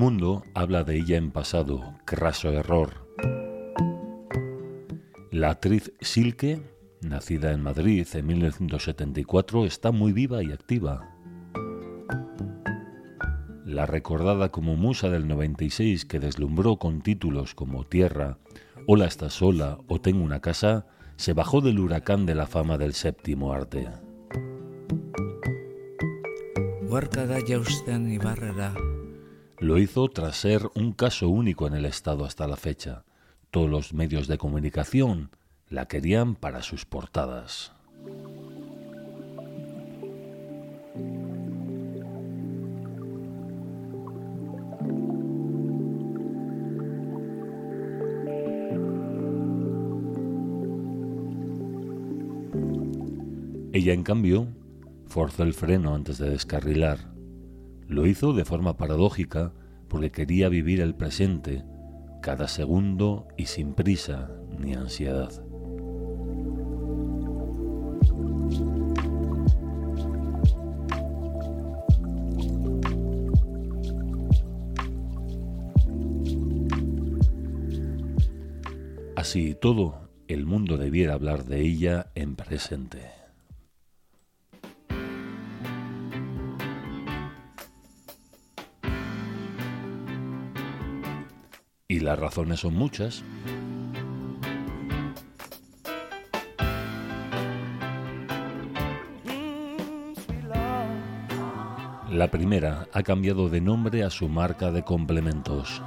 mundo habla de ella en pasado, craso error. La actriz Silke, nacida en Madrid en 1974, está muy viva y activa. La recordada como musa del 96 que deslumbró con títulos como Tierra, Hola está sola o Tengo una casa, se bajó del huracán de la fama del séptimo arte. Lo hizo tras ser un caso único en el Estado hasta la fecha. Todos los medios de comunicación la querían para sus portadas. Ella, en cambio, forzó el freno antes de descarrilar. Lo hizo de forma paradójica porque quería vivir el presente, cada segundo y sin prisa ni ansiedad. Así todo, el mundo debiera hablar de ella en presente. Y las razones son muchas. La primera ha cambiado de nombre a su marca de complementos.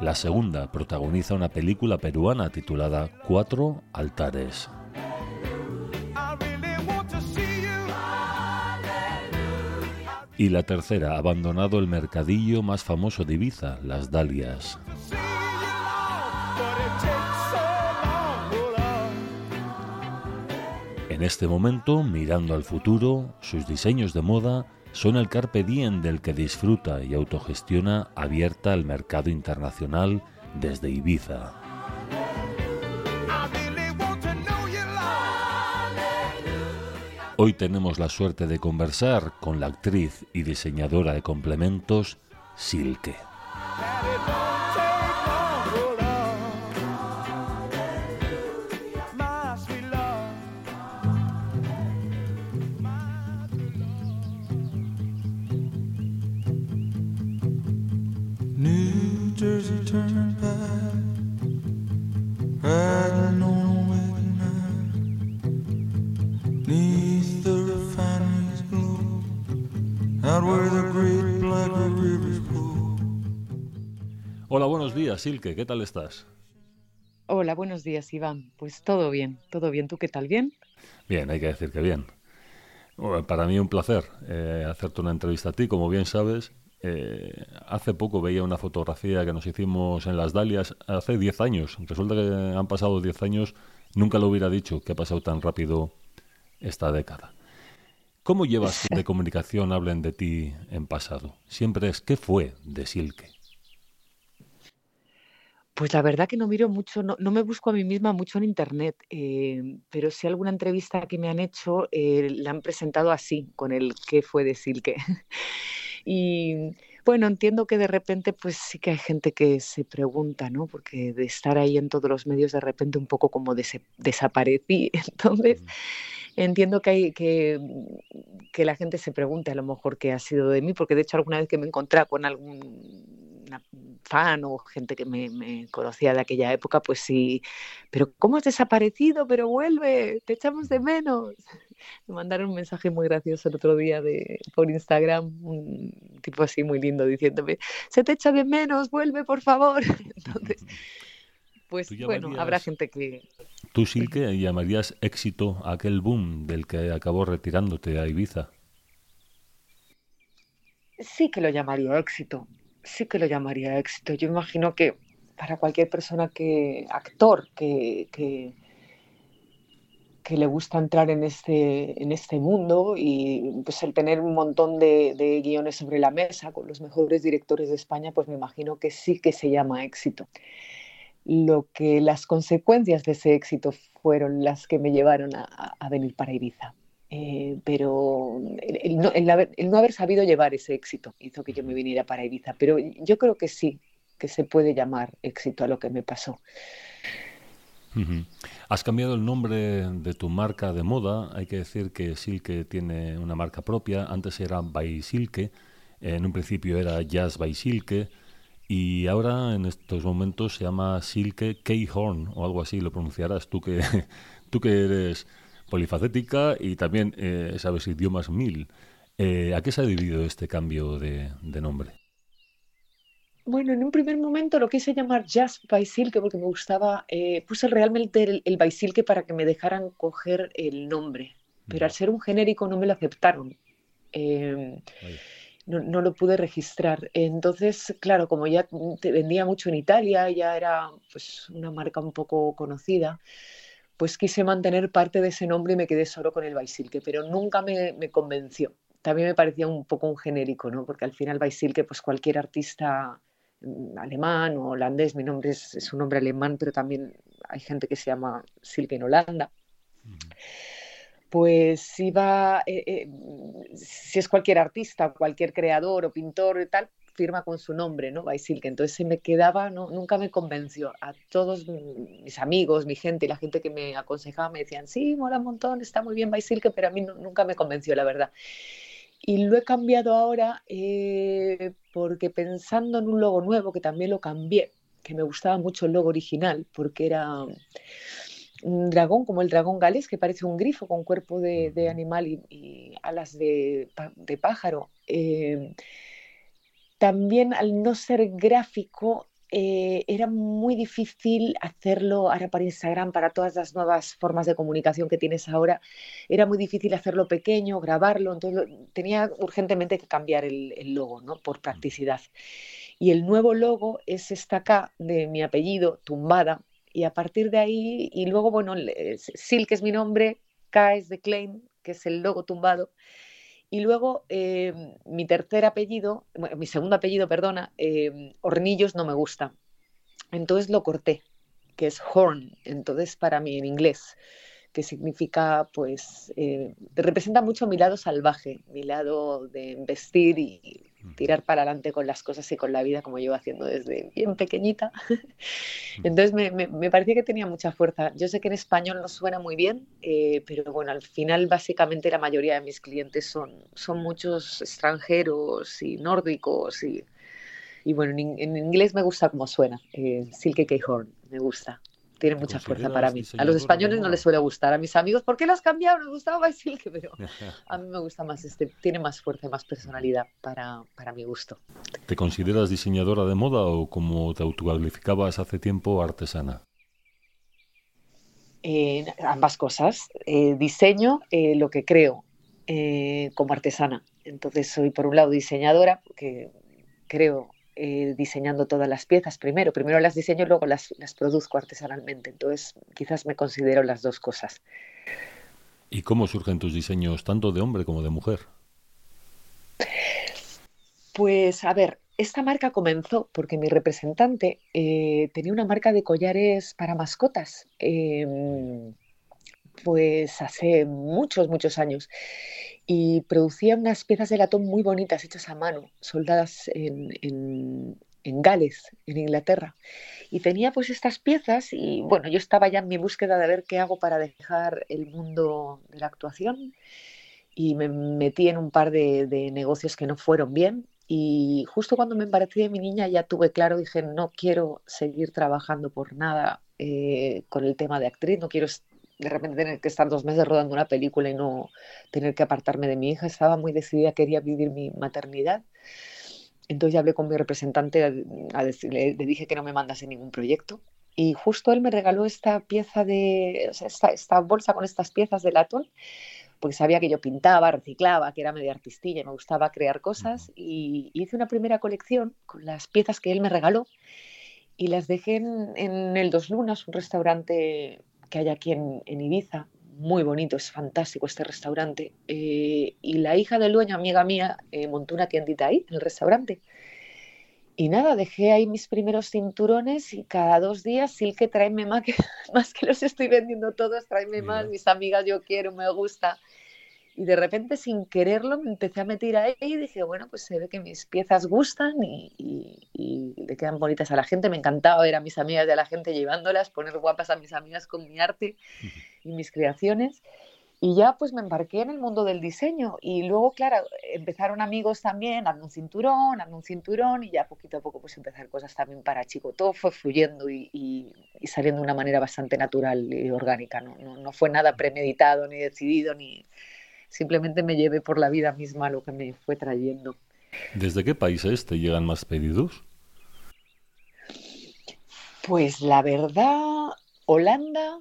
La segunda protagoniza una película peruana titulada Cuatro altares. Y la tercera abandonado el mercadillo más famoso de Ibiza, las Dalias. En este momento, mirando al futuro, sus diseños de moda son el carpe diem del que disfruta y autogestiona abierta al mercado internacional desde Ibiza. Hoy tenemos la suerte de conversar con la actriz y diseñadora de complementos Silke. Silke, ¿qué tal estás? Hola, buenos días, Iván. Pues todo bien, todo bien. ¿Tú qué tal? ¿Bien? Bien, hay que decir que bien. para mí un placer eh, hacerte una entrevista a ti. Como bien sabes, eh, hace poco veía una fotografía que nos hicimos en las Dalias hace 10 años. Resulta que han pasado 10 años. Nunca lo hubiera dicho que ha pasado tan rápido esta década. ¿Cómo llevas de comunicación hablen de ti en pasado? Siempre es ¿qué fue de Silke? Pues la verdad que no miro mucho, no, me busco a mí misma mucho en internet, eh, pero sí alguna entrevista que me han hecho eh, la han presentado así, con el qué fue de Silke. y bueno, entiendo que de repente pues sí que hay gente que se pregunta, ¿no? Porque de estar ahí en todos los medios de repente un poco como desaparecí. Entonces, entiendo que, hay, que, que la gente se pregunte a lo mejor qué ha sido de mí, porque de hecho alguna vez que me encontré con algún fan o gente que me, conocía de aquella época, pues sí, pero ¿cómo has desaparecido? Pero vuelve, te echamos de menos. Me mandaron un mensaje muy gracioso el otro día de, por Instagram, un tipo así muy lindo diciéndome, se te echa de menos, vuelve por favor. Entonces, pues bueno, habrá gente que... ¿Tú, Silke, llamarías éxito aquel boom del que acabó retirándote a Ibiza? Sí que lo llamaría éxito sí que lo llamaría éxito. Yo imagino que para cualquier persona que, actor, que, que, le gusta entrar en este, en este mundo y pues el tener un montón de, de, guiones sobre la mesa con los mejores directores de España, pues me imagino que sí que se llama éxito. Lo que las consecuencias de ese éxito fueron las que me llevaron a, a venir para Ibiza. Eh, pero el, no, haber, sabido llevar ese éxito hizo que yo me viniera para Ibiza. Pero yo creo que sí, que se puede llamar éxito a lo que me pasó. Has cambiado el nombre de tu marca de moda. Hay que decir que Silke tiene una marca propia. Antes era By Silke. En un principio era Jazz by Silke. Y ahora en estos momentos se llama Silke K-Horn o algo así. Lo pronunciarás tú que, tú que eres polifacética y también eh, sabes idiomas mil. Eh, ¿A qué se ha debido este cambio de, nombre? Bueno, en un primer momento lo quise llamar Jazz by Silke porque me gustaba, eh, puse realmente el, el by Silke para que me dejaran coger el nombre, pero al ser un genérico no me lo aceptaron. Em, no, no, lo pude registrar. Entonces, claro, como ya te vendía mucho en Italia, ya era pues, una marca un poco conocida, pues quise mantener parte de ese nombre y me quedé solo con el Baisilke, pero nunca me, convenció. También me parecía un poco un genérico, ¿no? Porque al final Baisilke, pues cualquier artista mm, alemán o holandés, mi nombre es, un nombre alemán, pero también hay gente que se llama Silke en Holanda. Pues iba, eh, eh, si es cualquier artista, cualquier creador o pintor y tal, firma con su nombre, ¿no? Baisilke. Entonces se me quedaba, no, nunca me convenció. A todos mis amigos, mi gente y la gente que me aconsejaba me decían, sí, mola un montón, está muy bien Baisilke, pero a mí nunca me convenció, la verdad. Y lo he cambiado ahora eh, porque pensando en un logo nuevo, que también lo cambié, que me gustaba mucho el logo original, porque era un dragón como el dragón galés, que parece un grifo con cuerpo de, animal y, alas de, pájaro. Eh, también al no ser gráfico eh, era muy difícil hacerlo ahora para Instagram, para todas las nuevas formas de comunicación que tienes ahora, era muy difícil hacerlo pequeño, grabarlo, entonces tenía urgentemente que cambiar el, logo, ¿no? Por practicidad. Y el nuevo logo es esta K de mi apellido, tumbada, y a partir de ahí, y luego, bueno, Sil, que es mi nombre, K es de Klein, que es el logo tumbado, y luego em, mi tercer apellido, mi segundo apellido, perdona, em, Hornillos no me gusta. Entonces lo corté, que es Horn. Entonces para mí en inglés que significa, pues, eh, representa mucho mi lado salvaje, mi lado de vestir y tirar para adelante con las cosas y con la vida como llevo haciendo desde bien pequeñita. Entonces me, me, parecía que tenía mucha fuerza. Yo sé que en español no suena muy bien, eh, pero bueno, al final básicamente la mayoría de mis clientes son, son muchos extranjeros y nórdicos y, y bueno, en, inglés me gusta como suena, eh, Silke K. Horn, me gusta tiene mucha fuerza para mí. A los españoles no les suele gustar, a mis amigos, ¿por qué lo has cambiado? Nos gustaba Silke, pero a mí me gusta más este, tiene más fuerza y más personalidad para, para mi gusto. ¿Te consideras diseñadora de moda o como te autocalificabas hace tiempo, artesana? Eh, ambas cosas. Eh, diseño eh, lo que creo como artesana. Entonces soy por un lado diseñadora, que creo eh, diseñando todas las piezas primero. Primero las diseño y luego las, las produzco artesanalmente. Entonces, quizás me considero las dos cosas. ¿Y cómo surgen tus diseños tanto de hombre como de mujer? Pues a ver, esta marca comenzó porque mi representante eh, tenía una marca de collares para mascotas. Em, pues hace muchos, muchos años y producía unas piezas de latón muy bonitas hechas a mano, soldadas en, en, Gales, en Inglaterra. Y tenía pues estas piezas y bueno, yo estaba ya en mi búsqueda de ver qué hago para dejar el mundo de la actuación y me metí en un par de, negocios que no fueron bien y justo cuando me embaracé de mi niña ya tuve claro, dije, no quiero seguir trabajando por nada eh, con el tema de actriz, no quiero de repente tener que estar dos meses rodando una película y no tener que apartarme de mi hija. Estaba muy decidida, quería vivir mi maternidad. Entonces ya hablé con mi representante, a, decirle, le dije que no me mandase ningún proyecto. Y justo él me regaló esta pieza de, o sea, esta, esta, bolsa con estas piezas de latón, porque sabía que yo pintaba, reciclaba, que era medio artistilla y me gustaba crear cosas. Y hice una primera colección con las piezas que él me regaló y las dejé en, en el Dos Lunas, un restaurante que hay aquí en, Ibiza. Muy bonito, es fantástico este restaurante. Eh, y la hija del dueño, amiga mía, eh, montó una tiendita ahí, en el restaurante. Y nada, dejé ahí mis primeros cinturones y cada dos días, sí que tráeme más que, más que los estoy vendiendo todos, tráeme más, mis amigas yo quiero, me gusta. Y de repente, sin quererlo, me empecé a meter ahí y dije, bueno, pues se ve que mis piezas gustan y, le quedan bonitas a la gente. Me encantaba ver a mis amigas y a la gente llevándolas, poner guapas a mis amigas con mi arte y mis creaciones. Y ya pues me embarqué en el mundo del diseño y luego, claro, empezaron amigos también, hazme un cinturón, hazme un cinturón y ya poquito a poco pues empezar cosas también para chico. Todo fue fluyendo y, saliendo de una manera bastante natural y orgánica, ¿no? No, no fue nada premeditado ni decidido, ni simplemente me llevé por la vida misma lo que me fue trayendo. ¿Desde qué países te llegan más pedidos? Pues la verdad, Holanda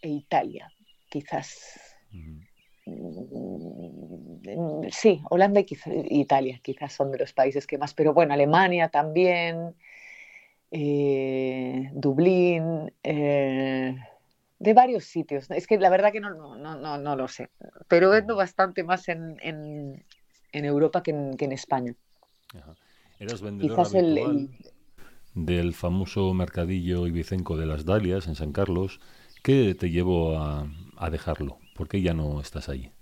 e Italia quizás. Mm, sí, Holanda y Italia quizás son de los países que más, pero bueno, Alemania también, eh, Dublín, eh, de varios sitios. Es que la verdad que no, no, no, lo sé, pero vendo bastante más en, en, Europa que en, España. ¿Eras vendedor habitual del famoso mercadillo ibicenco de las Dalias en San Carlos? ¿Qué te llevó a, a dejarlo? ¿Por qué ya no estás ahí?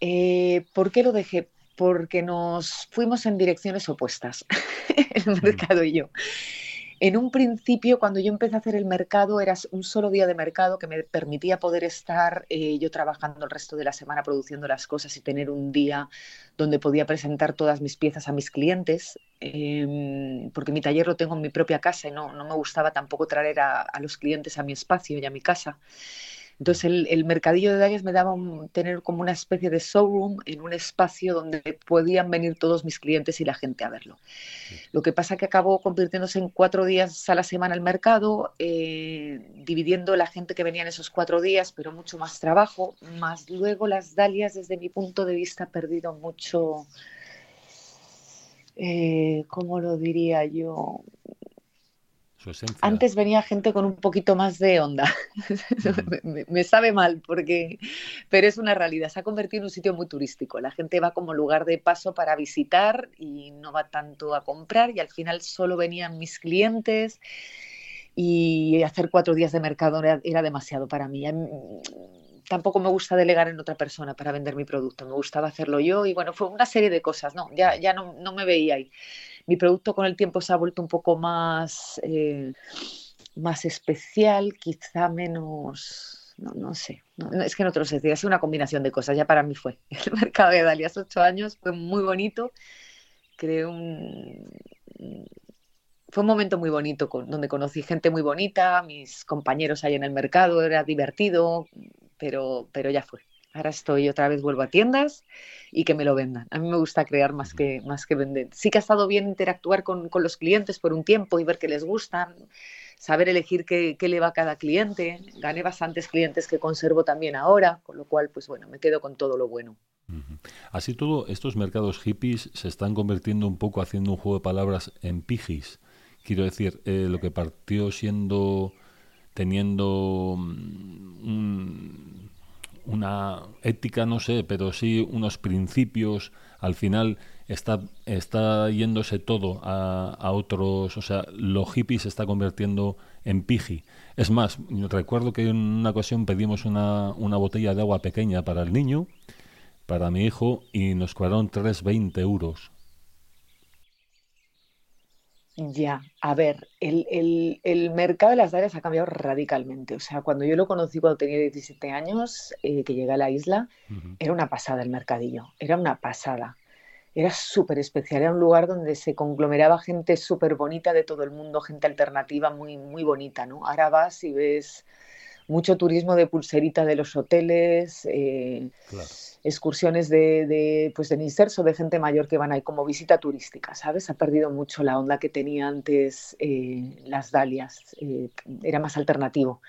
Eh, ¿Por qué lo dejé? Porque nos fuimos en direcciones opuestas, el mercado y yo. En un principio, cuando yo empecé a hacer el mercado, era un solo día de mercado que me permitía poder estar eh, yo trabajando el resto de la semana produciendo las cosas y tener un día donde podía presentar todas mis piezas a mis clientes, em, porque mi taller lo tengo en mi propia casa y no, no me gustaba tampoco traer a, a los clientes a mi espacio y a mi casa. Entonces el, mercadillo de Darias me daba tener como una especie de showroom en un espacio donde podían venir todos mis clientes y la gente a verlo. Lo que pasa que acabó convirtiéndose en cuatro días a la semana el mercado, eh, dividiendo la gente que venía en esos cuatro días, pero mucho más trabajo, más luego las Dalias desde mi punto de vista ha perdido mucho... Eh, ¿Cómo lo diría yo? Antes venía gente con un poquito más de onda. me, sabe mal, porque, pero es una realidad. Se ha convertido en un sitio muy turístico. La gente va como lugar de paso para visitar y no va tanto a comprar. Y al final solo venían mis clientes y hacer cuatro días de mercado era, demasiado para mí. Tampoco me gusta delegar en otra persona para vender mi producto. Me gustaba hacerlo yo y bueno, fue una serie de cosas. No, ya, ya no, no me veía ahí mi producto con el tiempo se ha vuelto un poco más, eh, más especial, quizá menos, no, no sé, es que no te lo sé decir, es una combinación de cosas, ya para mí fue. El mercado de Dalias ocho años fue muy bonito, creo un... Fue un momento muy bonito donde conocí gente muy bonita, mis compañeros ahí en el mercado, era divertido, pero, pero ya fue. Ahora estoy otra vez, vuelvo a tiendas y que me lo vendan. A mí me gusta crear más que, más que vender. Sí que ha estado bien interactuar con, con los clientes por un tiempo y ver qué les gusta, saber elegir qué, qué, le va a cada cliente. Gané bastantes clientes que conservo también ahora, con lo cual, pues bueno, me quedo con todo lo bueno. Así todo, estos mercados hippies se están convirtiendo un poco haciendo un juego de palabras en pijis. Quiero decir, eh, lo que partió siendo teniendo mm, un una ética, no sé, pero sí unos principios, al final está, está yéndose todo a, otros, o sea, lo hippie se está convirtiendo en piji. Es más, recuerdo que en una ocasión pedimos una, una botella de agua pequeña para el niño, para mi hijo, y nos cobraron 3,20 euros. Ya, a ver, el, mercado de las áreas ha cambiado radicalmente. O sea, cuando yo lo conocí cuando tenía 17 años, eh, que llegué a la isla, era una pasada el mercadillo, era una pasada. Era súper especial, era un lugar donde se conglomeraba gente súper bonita de todo el mundo, gente alternativa muy, muy bonita, ¿no? Ahora vas y ves mucho turismo de pulserita de los hoteles, eh, excursiones de, de, pues de inserso de gente mayor que van ahí como visita turística, ¿sabes? Ha perdido mucho la onda que tenía antes eh, las Dalias, eh, era más alternativo.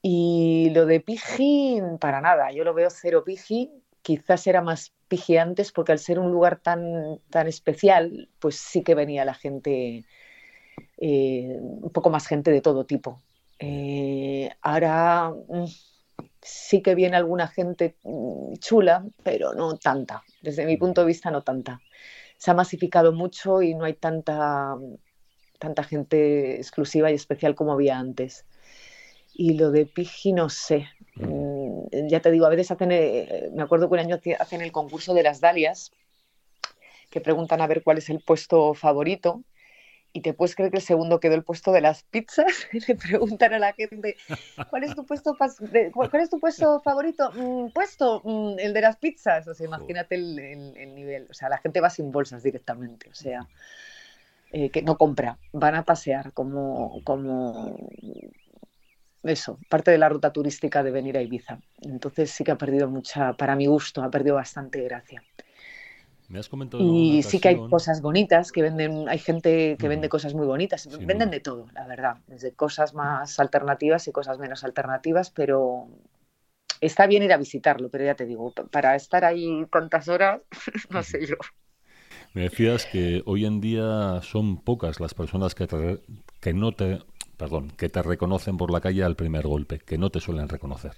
Y lo de Piji, para nada, yo lo veo cero Piji, quizás era más Piji antes porque al ser un lugar tan, tan especial, pues sí que venía la gente, un poco más gente de todo tipo. Eh, ahora mm, sí que viene alguna gente mm, chula, pero no tanta. Desde mi punto de vista, no tanta. Se ha masificado mucho y no hay tanta, tanta gente exclusiva y especial como había antes. Y lo de Piji, no sé. Mm, ya te digo, a veces hacen, eh, me acuerdo que un año hacen el concurso de las dalias, que preguntan a ver cuál es el puesto favorito y te puedes creer que el segundo quedó el puesto de las pizzas. Le preguntan a la gente, ¿cuál es tu puesto, cuál es tu puesto favorito? Mm, puesto, mm, el de las pizzas. O sea, imagínate el, nivel. O sea, la gente va sin bolsas directamente. O sea, eh, que no compra, van a pasear como, como eso, parte de la ruta turística de venir a Ibiza. Entonces sí que ha perdido mucha, para mi gusto, ha perdido bastante gracia y sí que hay cosas bonitas que venden, hay gente que vende cosas muy bonitas, venden de todo, la verdad, desde cosas más alternativas y cosas menos alternativas, pero está bien ir a visitarlo, pero ya te digo, para estar ahí tantas horas, no sé yo. Me decías que hoy en día son pocas las personas que, que no te, perdón, que te reconocen por la calle al primer golpe, que no te suelen reconocer.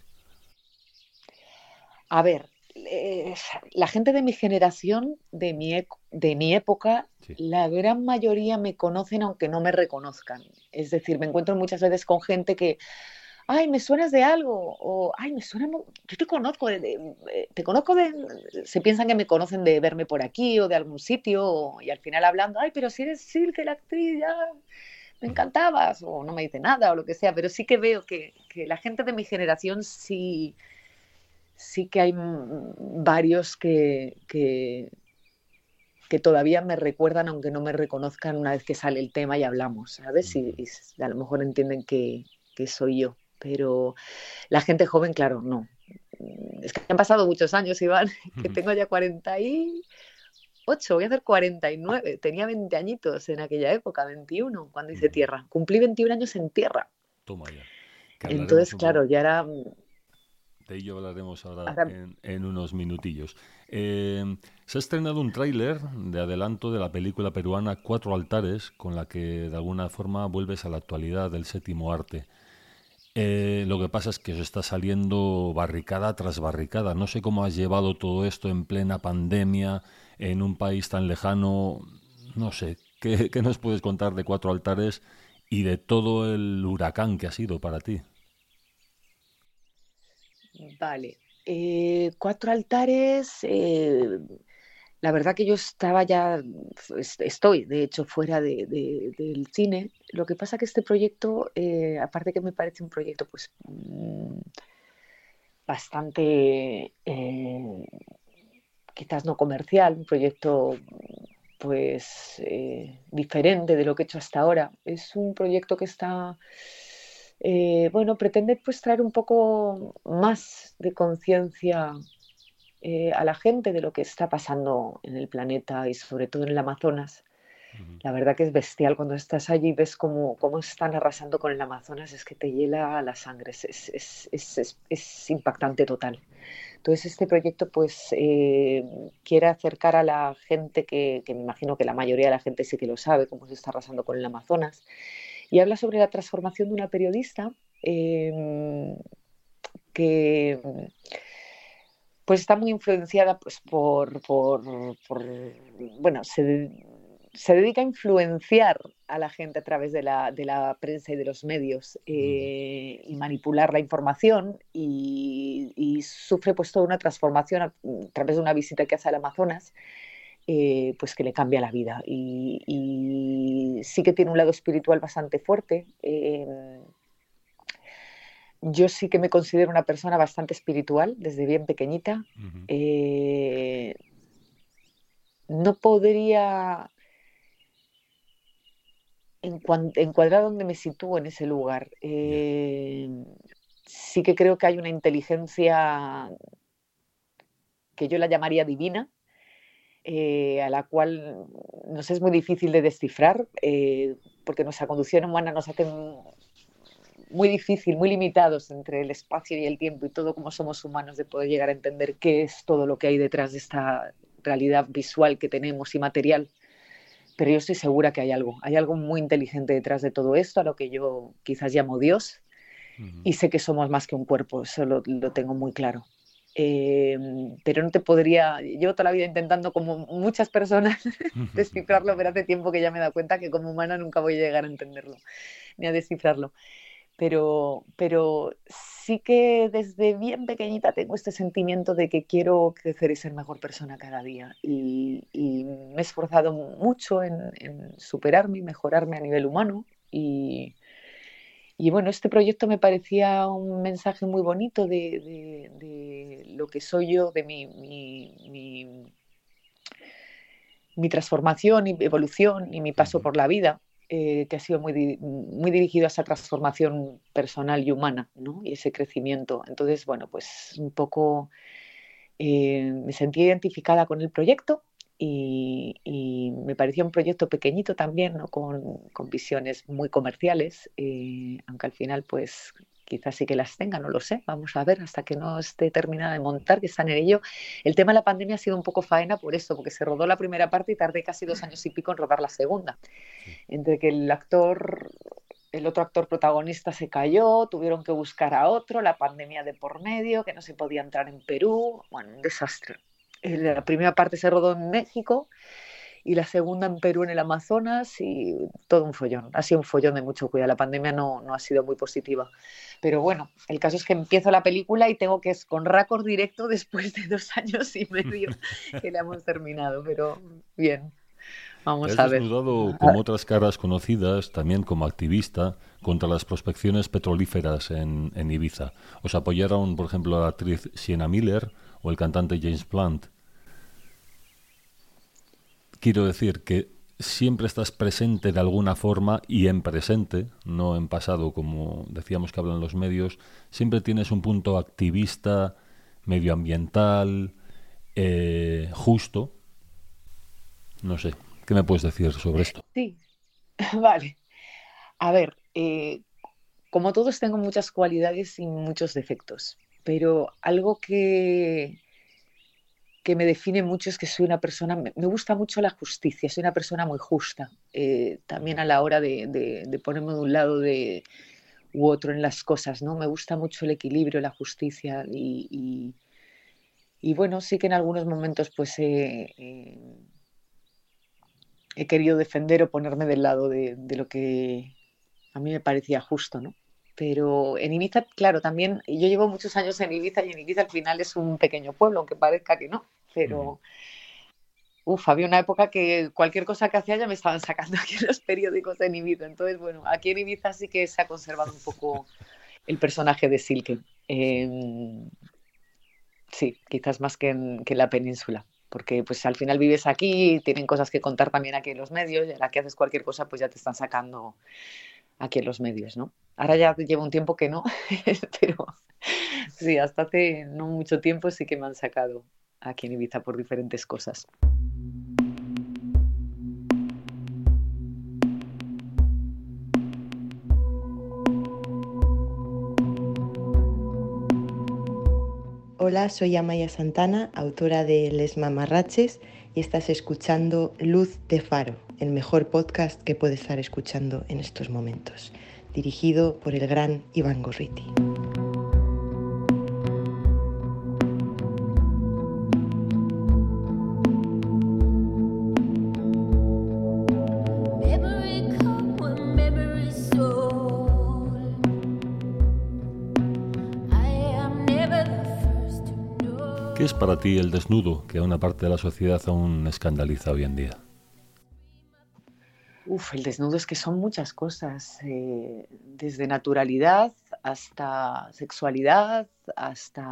A ver, eh, la gente de mi generación, de mi, de mi época, la gran mayoría me conocen aunque no me reconozcan. Es decir, me encuentro muchas veces con gente que, ay, me suenas de algo, o ay, me suena, yo te conozco, de, eh, te conozco de, se piensan que me conocen de verme por aquí o de algún sitio, y al final hablando, ay, pero si eres Silke, la actriz, ya me encantabas, o no me dice nada, o lo que sea, pero sí que veo que, que la gente de mi generación sí sí que hay varios que, que, todavía me recuerdan, aunque no me reconozcan una vez que sale el tema y hablamos, ¿sabes? Y, a lo mejor entienden que, soy yo. Pero la gente joven, claro, no. Es que han pasado muchos años, Iván, que tengo ya 48, voy a hacer 49. Tenía 20 añitos en aquella época, 21, cuando hice tierra. Cumplí 21 años en tierra. Toma ya. Entonces, claro, ya era de ello hablaremos ahora, En, unos minutillos. Eh, se ha estrenado un tráiler de adelanto de la película peruana Cuatro Altares, con la que de alguna forma vuelves a la actualidad del séptimo arte. Eh, lo que pasa es que se está saliendo barricada tras barricada. No sé cómo has llevado todo esto en plena pandemia, en un país tan lejano. No sé, ¿qué, qué nos puedes contar de Cuatro Altares y de todo el huracán que ha sido para ti? Vale. Eh, cuatro altares. Eh, la verdad que yo estaba ya, estoy de hecho fuera del cine. Lo que pasa que este proyecto, eh, aparte que me parece un proyecto pues mm, bastante, quizás no comercial, un proyecto pues diferente de lo que he hecho hasta ahora. Es un proyecto que está eh, bueno, pretende pues traer un poco más de conciencia eh, a la gente de lo que está pasando en el planeta y sobre todo en el Amazonas. La verdad que es bestial cuando estás allí y ves cómo, cómo, están arrasando con el Amazonas, es que te hiela la sangre, es, es, es, es impactante total. Entonces este proyecto pues eh, quiere acercar a la gente que, que, me imagino que la mayoría de la gente sí que lo sabe, cómo se está arrasando con el Amazonas, y habla sobre la transformación de una periodista em, que pues está muy influenciada pues, por, bueno, se, dedica a influenciar a la gente a través de la, prensa y de los medios eh, y manipular la información y, sufre pues toda una transformación a, través de una visita que hace al Amazonas eh, pues que le cambia la vida. Y, sí que tiene un lado espiritual bastante fuerte. Em, yo sí que me considero una persona bastante espiritual desde bien pequeñita. Eh, no podría encuadrar donde me sitúo en ese lugar. Sí que creo que hay una inteligencia que yo la llamaría divina, eh, a la cual nos es muy difícil de descifrar, eh, porque nuestra conducción humana nos hace muy difícil, muy limitados entre el espacio y el tiempo y todo como somos humanos de poder llegar a entender qué es todo lo que hay detrás de esta realidad visual que tenemos y material. Pero yo estoy segura que hay algo, hay algo muy inteligente detrás de todo esto, a lo que yo quizás llamo Dios, y sé que somos más que un cuerpo, eso lo tengo muy claro. Em, pero no te podría, llevo toda la vida intentando como muchas personas descifrarlo, pero hace tiempo que ya me he dado cuenta que como humana nunca voy a llegar a entenderlo ni a descifrarlo. pero, pero sí que desde bien pequeñita tengo este sentimiento de que quiero crecer y ser mejor persona cada día. Y, me he esforzado mucho en, superarme y mejorarme a nivel humano. Y, y, bueno, este proyecto me parecía un mensaje muy bonito de, de, lo que soy yo, de mi, mi, mi transformación y evolución y mi paso por la vida. Eh, que ha sido muy, muy dirigido a esa transformación personal y humana, ¿no? Y ese crecimiento. Entonces, bueno, pues un poco eh, me sentí identificada con el proyecto y, me pareció un proyecto pequeñito también, ¿no? Con, con visiones muy comerciales, eh, aunque al final, pues quizás sí que las tenga, no lo sé, vamos a ver hasta que no esté terminada de montar, que están en ello. El tema de la pandemia ha sido un poco faena por eso, porque se rodó la primera parte y tardé casi dos años y pico en rodar la segunda. Entre que el actor, el otro actor protagonista se cayó, tuvieron que buscar a otro, la pandemia de por medio, que no se podía entrar en Perú, bueno, un desastre. La primera parte se rodó en México y la segunda en Perú, en el Amazonas, y todo un follón. Ha sido un follón de mucho cuidado. La pandemia no, no ha sido muy positiva. Pero bueno, el caso es que empiezo la película y tengo que es con récord directo después de dos años y medio que la hemos terminado. Pero bien, vamos a ver. como otras caras conocidas, también como activista, contra las prospecciones petrolíferas en, en Ibiza. Os apoyaron, por ejemplo, la actriz Sienna Miller o el cantante James Blunt. Quiero decir que siempre estás presente de alguna forma y en presente, no en pasado como decíamos que hablan los medios, siempre tienes un punto activista, medioambiental, eh, justo. No sé, ¿qué me puedes decir sobre esto? Sí, vale. A ver, eh, como todos tengo muchas cualidades y muchos defectos, pero algo que, que me define mucho es que soy una persona, me, gusta mucho la justicia, soy una persona muy justa, eh, también a la hora de, ponerme de un lado de, u otro en las cosas, ¿no? Me gusta mucho el equilibrio, la justicia y, y, bueno, sí que en algunos momentos pues he querido defender o ponerme del lado de, de lo que a mí me parecía justo, ¿no? Pero en Ibiza, claro, también yo llevo muchos años en Ibiza y en Ibiza al final es un pequeño pueblo, aunque parezca que no, pero uf, había una época que cualquier cosa que hacía ya me estaban sacando aquí en los periódicos en Ibiza, entonces bueno, aquí en Ibiza sí que se ha conservado un poco el personaje de Silke. Em, sí, quizás más que en, que la península porque pues al final vives aquí, tienen cosas que contar también aquí en los medios y ahora que haces cualquier cosa pues ya te están sacando aquí en los medios, ¿no? Ahora ya llevo un tiempo que no, pero sí, hasta hace no mucho tiempo sí que me han sacado aquí en Ibiza por diferentes cosas. Hola, soy Amaya Santana, autora de Les Mamarraches, y estás escuchando Luz de Faro, el mejor podcast que puedes estar escuchando en estos momentos, dirigido por el gran Iván Gorriti. ¿Qué es para ti el desnudo que a una parte de la sociedad aún escandaliza hoy en día? Uf, el desnudo es que son muchas cosas, eh, desde naturalidad hasta sexualidad, hasta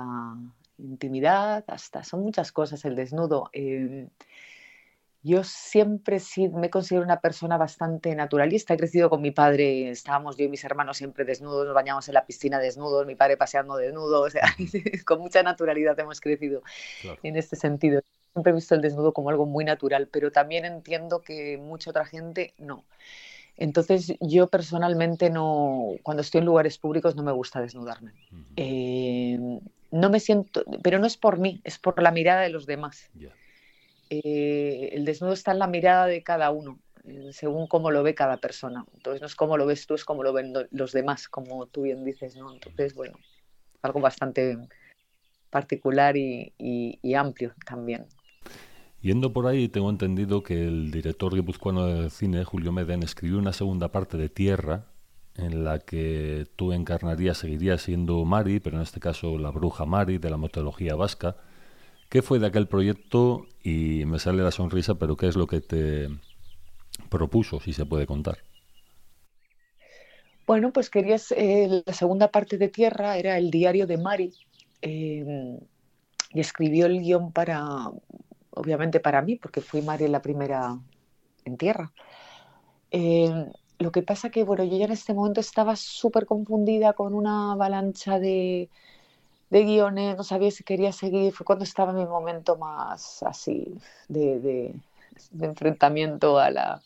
intimidad, hasta son muchas cosas el desnudo. Eh, yo siempre sí me considero una persona bastante naturalista. He crecido con mi padre, estábamos yo y mis hermanos siempre desnudos, nos bañamos en la piscina desnudos, mi padre paseando desnudo, o sea, con mucha naturalidad hemos crecido en este sentido. Siempre he visto el desnudo como algo muy natural, pero también entiendo que mucha otra gente no. Entonces yo personalmente no, cuando estoy en lugares públicos no me gusta desnudarme. Eh, no me siento, pero no es por mí, es por la mirada de los demás. Eh, el desnudo está en la mirada de cada uno, eh, según cómo lo ve cada persona. Entonces no es como lo ves tú, es como lo ven los demás, como tú bien dices, ¿no? Entonces, bueno, algo bastante particular y, amplio también. Yendo por ahí, tengo entendido que el director guipuzcoano de cine, Julio Meden, escribió una segunda parte de Tierra, en la que tú encarnarías, seguirías siendo Mari, pero en este caso la bruja Mari de la mitología vasca. ¿Qué fue de aquel proyecto? Y me sale la sonrisa, pero ¿qué es lo que te propuso, si se puede contar? Bueno, pues querías, eh, la segunda parte de Tierra era el diario de Mari em, y escribió el guion para, obviamente para mí, porque fui Mari la primera en Tierra. Em, lo que pasa que, bueno, yo ya en este momento estaba súper confundida con una avalancha de, de guiones, no sabía si quería seguir, fue cuando estaba en mi momento más así de, de, de enfrentamiento a la,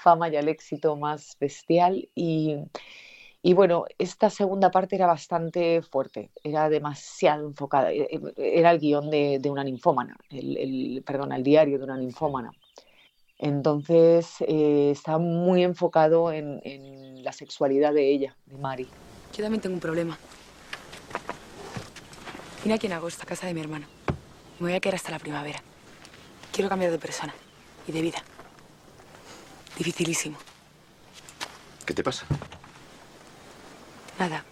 fama y al éxito más bestial. Y, y, bueno, esta segunda parte era bastante fuerte, era demasiado enfocada. E, e, era el guion de, de una ninfómana, el, el, perdón, el diario de una ninfómana. Entonces eh, está muy enfocado en, en, la sexualidad de ella, de Mari. Yo también tengo un problema. Vine aquí en agosto a casa de mi hermano. Me voy a quedar hasta la primavera. Quiero cambiar de persona y de vida. Dificilísimo. ¿Qué te pasa? Nada,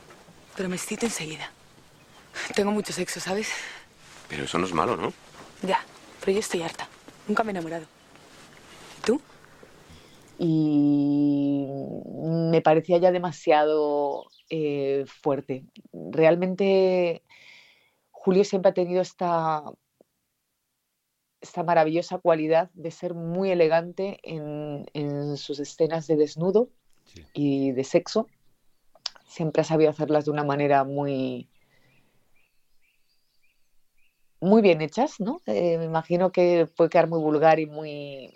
pero me excito enseguida. Tengo mucho sexo, ¿sabes? Pero eso no es malo, ¿no? Ya, pero yo estoy harta. Nunca me he enamorado. ¿Y tú? Y me parecía ya demasiado eh, fuerte. Realmente Julio siempre ha tenido esta esta maravillosa cualidad de ser muy elegante en, en sus escenas de desnudo sí. y de sexo. Siempre ha sabido hacerlas de una manera muy, muy bien hechas, ¿no? Eh, me imagino que puede quedar muy vulgar y muy,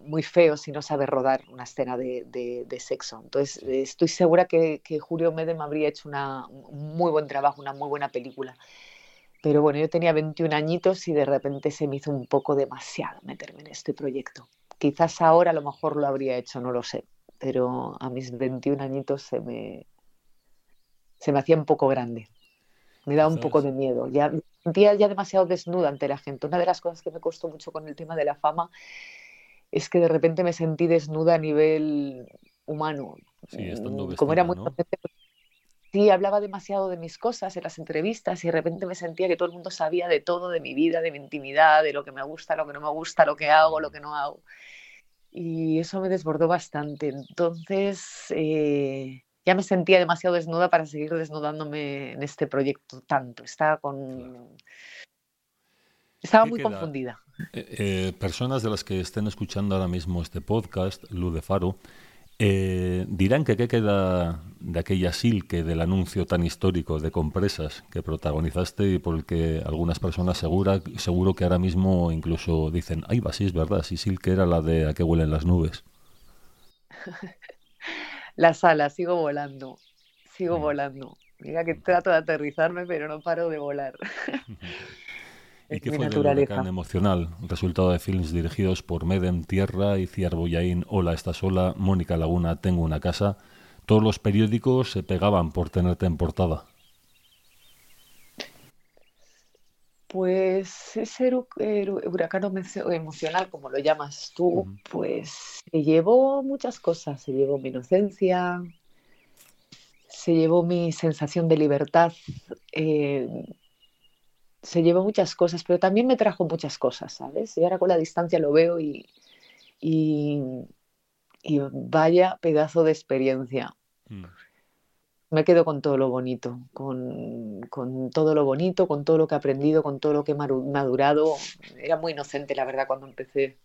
muy feo si no sabe rodar una escena de, de, de sexo. Entonces, estoy segura que, que Julio Medem habría hecho una, un muy buen trabajo, una muy buena película. Pero bueno, yo tenía 21 añitos y de repente se me hizo un poco demasiado meterme en este proyecto. Quizás ahora a lo mejor lo habría hecho, no lo sé, pero a mis 21 añitos se me, se me hacía un poco grande. Me daba un poco de miedo. Ya me sentía ya demasiado desnuda ante la gente. Una de las cosas que me costó mucho con el tema de la fama es que de repente me sentí desnuda a nivel humano. Sí, estando vestida, Como era muy ¿no? sí, hablaba demasiado de mis cosas en las entrevistas y de repente me sentía que todo el mundo sabía de todo, de mi vida, de mi intimidad, de lo que me gusta, lo que no me gusta, lo que hago, lo que no hago. Y eso me desbordó bastante. Entonces, eh, ya me sentía demasiado desnuda para seguir desnudándome en este proyecto tanto. Estaba con... Estaba muy queda? confundida. Eh, eh, personas de las que estén escuchando ahora mismo este podcast, Luz de Faro, eh, dirán que qué queda de aquella silke del anuncio tan histórico de compresas que protagonizaste y por el que algunas personas segura, seguro que ahora mismo incluso dicen, ay, va, sí es verdad, si silke era la de a qué huelen las nubes. Las alas, sigo volando, sigo volando. Mira que trato de aterrizarme, pero no paro de volar. ¿Y qué fue del huracán emocional? Resultado de films dirigidos por Medem Tierra, Iciar Boyain, Hola, estás sola, Mónica Laguna, Tengo una casa. Todos los periódicos se pegaban por tenerte en portada. Pues ese huracán emocional, como lo llamas tú, uh -huh. pues se llevó muchas cosas. Se llevó mi inocencia, se llevó mi sensación de libertad. Eh, se llevó muchas cosas, pero también me trajo muchas cosas, ¿sabes? Y ahora con la distancia lo veo y, y, y vaya pedazo de experiencia. Mm. Me quedo con todo lo bonito, con, con, todo lo bonito, con todo lo que he aprendido, con todo lo que he madurado. Era muy inocente, la verdad, cuando empecé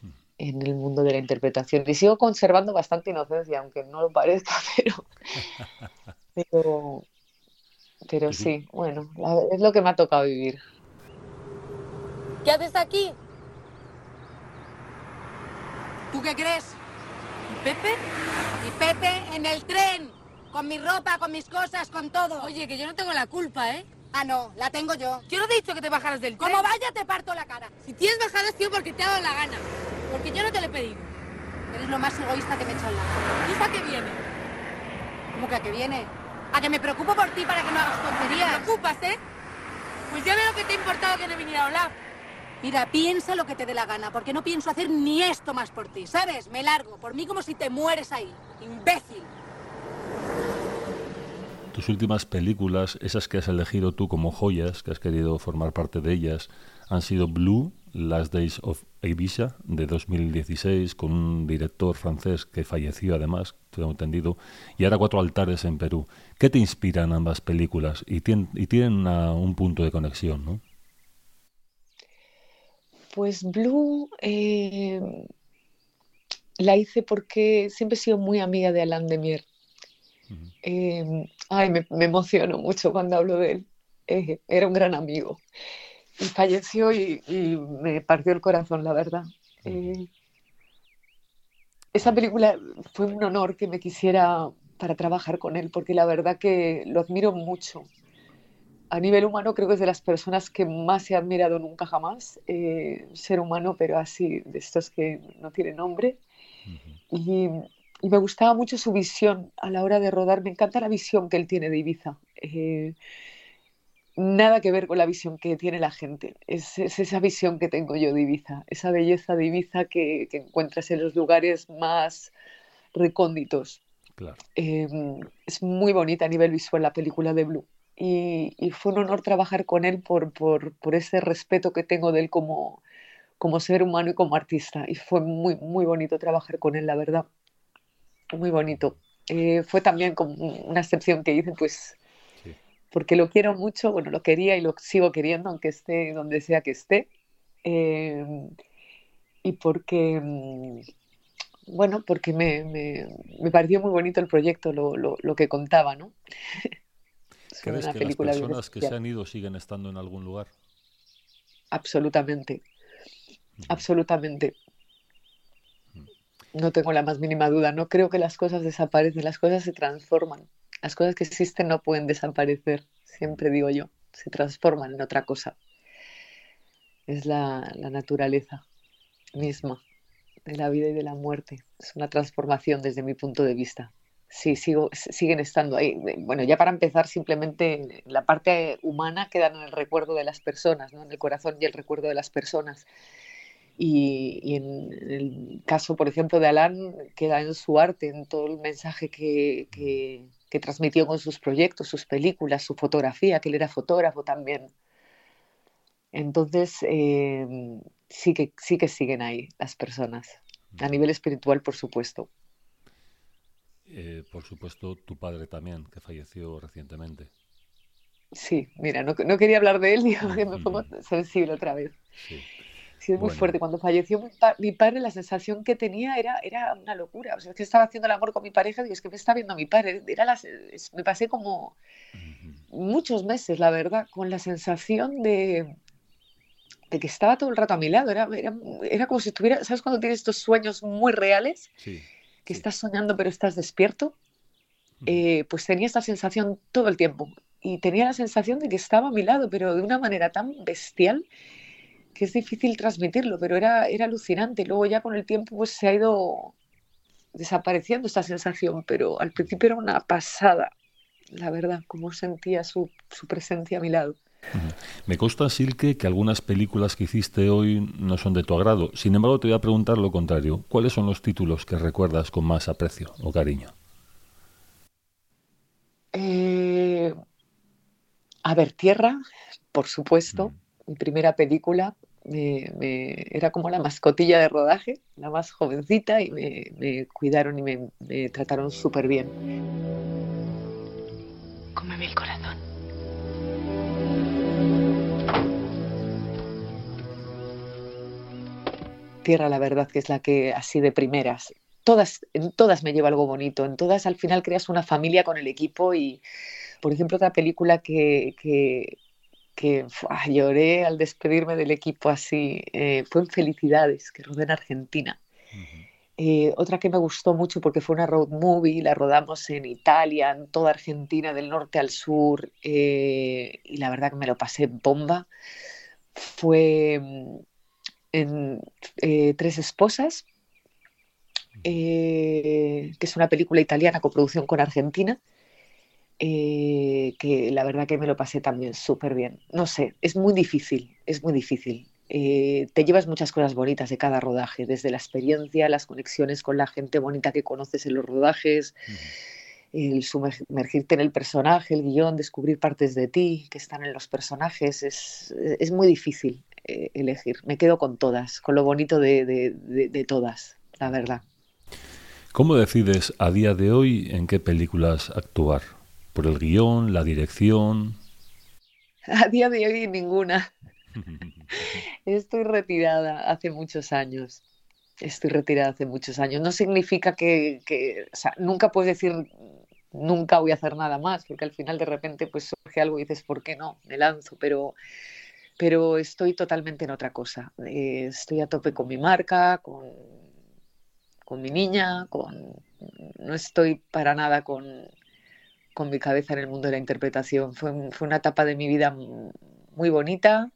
mm. en el mundo de la interpretación. Y sigo conservando bastante inocencia, aunque no lo parezca, pero, pero, pero sí, bueno, es lo que me ha tocado vivir. ¿Qué haces aquí? ¿Tú qué crees? ¿Y Pepe? ¿Y Pepe en el tren? Con mi ropa, con mis cosas, con todo. Oye, que yo no tengo la culpa, ¿eh? Ah, no, la tengo yo. Yo no te he dicho que te bajaras del tren. Como vaya, te parto la cara. Si tienes bajadas, tío, porque te ha dado la gana. Porque yo no te lo he pedido. Eres lo más egoísta que me he hecho en la vida. ¿Y esa qué viene? ¿Cómo que a qué viene? A que me preocupo por ti para que no hagas tonterías. ¿Te preocupas, eh? Pues ya veo que te ha importado que no viniera a hablar. Mira, piensa lo que te dé la gana, porque no pienso hacer ni esto más por ti, ¿sabes? Me largo, por mí como si te mueres ahí, imbécil. Tus últimas películas, esas que has elegido tú como joyas, que has querido formar parte de ellas, han sido Blue, Last Days of Ibiza, de 2016, con un director francés que falleció además, tengo entendido, y ahora Cuatro Altares en Perú. ¿Qué te inspiran ambas películas? Y, tienen, un punto de conexión, ¿no? Pues Blue eh, la hice porque siempre he sido muy amiga de Alain Demier. Eh, ay, me, emociono mucho cuando hablo de él. Eh, era un gran amigo. Y falleció y, me partió el corazón, la verdad. esa película fue un honor que me quisiera para trabajar con él, porque la verdad que lo admiro mucho a nivel humano creo que es de las personas que más he admirado nunca jamás, eh, ser humano, pero así, de estos que no tienen nombre. y, me gustaba mucho su visión a la hora de rodar, me encanta la visión que él tiene de Ibiza. Eh, nada que ver con la visión que tiene la gente, es, esa visión que tengo yo de Ibiza, esa belleza de Ibiza que, encuentras en los lugares más recónditos. Claro. Eh, es muy bonita a nivel visual la película de Blue y, fue un honor trabajar con él por, por, por, ese respeto que tengo de él como, como ser humano y como artista. Y fue muy, muy bonito trabajar con él, la verdad. Muy bonito. Eh, fue también como una excepción que hice, pues, porque lo quiero mucho, bueno, lo quería y lo sigo queriendo, aunque esté donde sea que esté. Em, y porque, mm, bueno, porque me, me, me, pareció muy bonito el proyecto, lo, lo, lo que contaba, ¿no? ¿Crees que las personas que se han ido siguen estando en algún lugar? Absolutamente. Absolutamente. No tengo la más mínima duda. No creo que las cosas desaparecen, las cosas se transforman. Las cosas que existen no pueden desaparecer, siempre digo yo. Se transforman en otra cosa. Es la, la naturaleza misma de la vida y de la muerte. Es una transformación desde mi punto de vista sí, siguen estando ahí. Bueno, ya para empezar, simplemente la parte humana queda en el recuerdo de las personas, ¿no? en el corazón y el recuerdo de las personas. Y, en el caso, por ejemplo, de Alan, queda en su arte, en todo el mensaje que, que, transmitió con sus proyectos, sus películas, su fotografía, que él era fotógrafo también. Entonces, eh, sí, que, sí que siguen ahí las personas, a nivel espiritual, por supuesto. Eh, por supuesto, tu padre también, que falleció recientemente. Sí, mira, no, quería hablar de él, digo que me pongo sensible otra vez. Sí. Sí, es muy fuerte. Cuando falleció mi, padre, la sensación que tenía era, era una locura. O sea, es que estaba haciendo el amor con mi pareja y es que me está viendo mi padre. Era me pasé como muchos meses, la verdad, con la sensación de, de que estaba todo el rato a mi lado. Era, era, era como si estuviera, ¿sabes cuando tienes estos sueños muy reales? Sí que estás soñando pero estás despierto, eh, pues tenía esta sensación todo el tiempo. Y tenía la sensación de que estaba a mi lado, pero de una manera tan bestial que es difícil transmitirlo, pero era, era alucinante. Luego ya con el tiempo pues se ha ido desapareciendo esta sensación, pero al principio era una pasada, la verdad, cómo sentía su, su presencia a mi lado. Me consta, Silke, que algunas películas que hiciste hoy no son de tu agrado. Sin embargo, te voy a preguntar lo contrario. ¿Cuáles son los títulos que recuerdas con más aprecio o cariño? Eh, a ver, Tierra, por supuesto. Mi primera película. era como la mascotilla de rodaje, la más jovencita, y me, cuidaron y me, me trataron súper bien. Cómeme el corazón. Tierra, la verdad, que es la que así de primeras. Todas, en todas me lleva algo bonito, en todas al final creas una familia con el equipo y, por ejemplo, otra película que, que, lloré al despedirme del equipo así eh, fue en Felicidades, que rodé en Argentina. Eh, otra que me gustó mucho porque fue una road movie, la rodamos en Italia, en toda Argentina, del norte al sur, eh, y la verdad que me lo pasé bomba, fue mm, en Tres Esposas, que es una película italiana coproducción con Argentina, eh, que la verdad que me lo pasé también súper bien. No sé, es muy difícil, es muy difícil. te llevas muchas cosas bonitas de cada rodaje, desde la experiencia, las conexiones con la gente bonita que conoces en los rodajes. el sumergirte en el personaje, el guion, descubrir partes de ti que están en los personajes, es, es muy difícil eh, elegir. Me quedo con todas, con lo bonito de, de, todas, la verdad. ¿Cómo decides a día de hoy en qué películas actuar? ¿Por el guion, la dirección? A día de hoy ninguna. Estoy retirada hace muchos años. Estoy retirada hace muchos años. No significa que, nunca puedes decir nunca voy a hacer nada más, porque al final de repente pues surge algo y dices, ¿por qué no? Me lanzo, pero, pero estoy totalmente en otra cosa. Eh, estoy a tope con mi marca, con, con mi niña, con, no estoy para nada con, con mi cabeza en el mundo de la interpretación. Fue, fue una etapa de mi vida muy bonita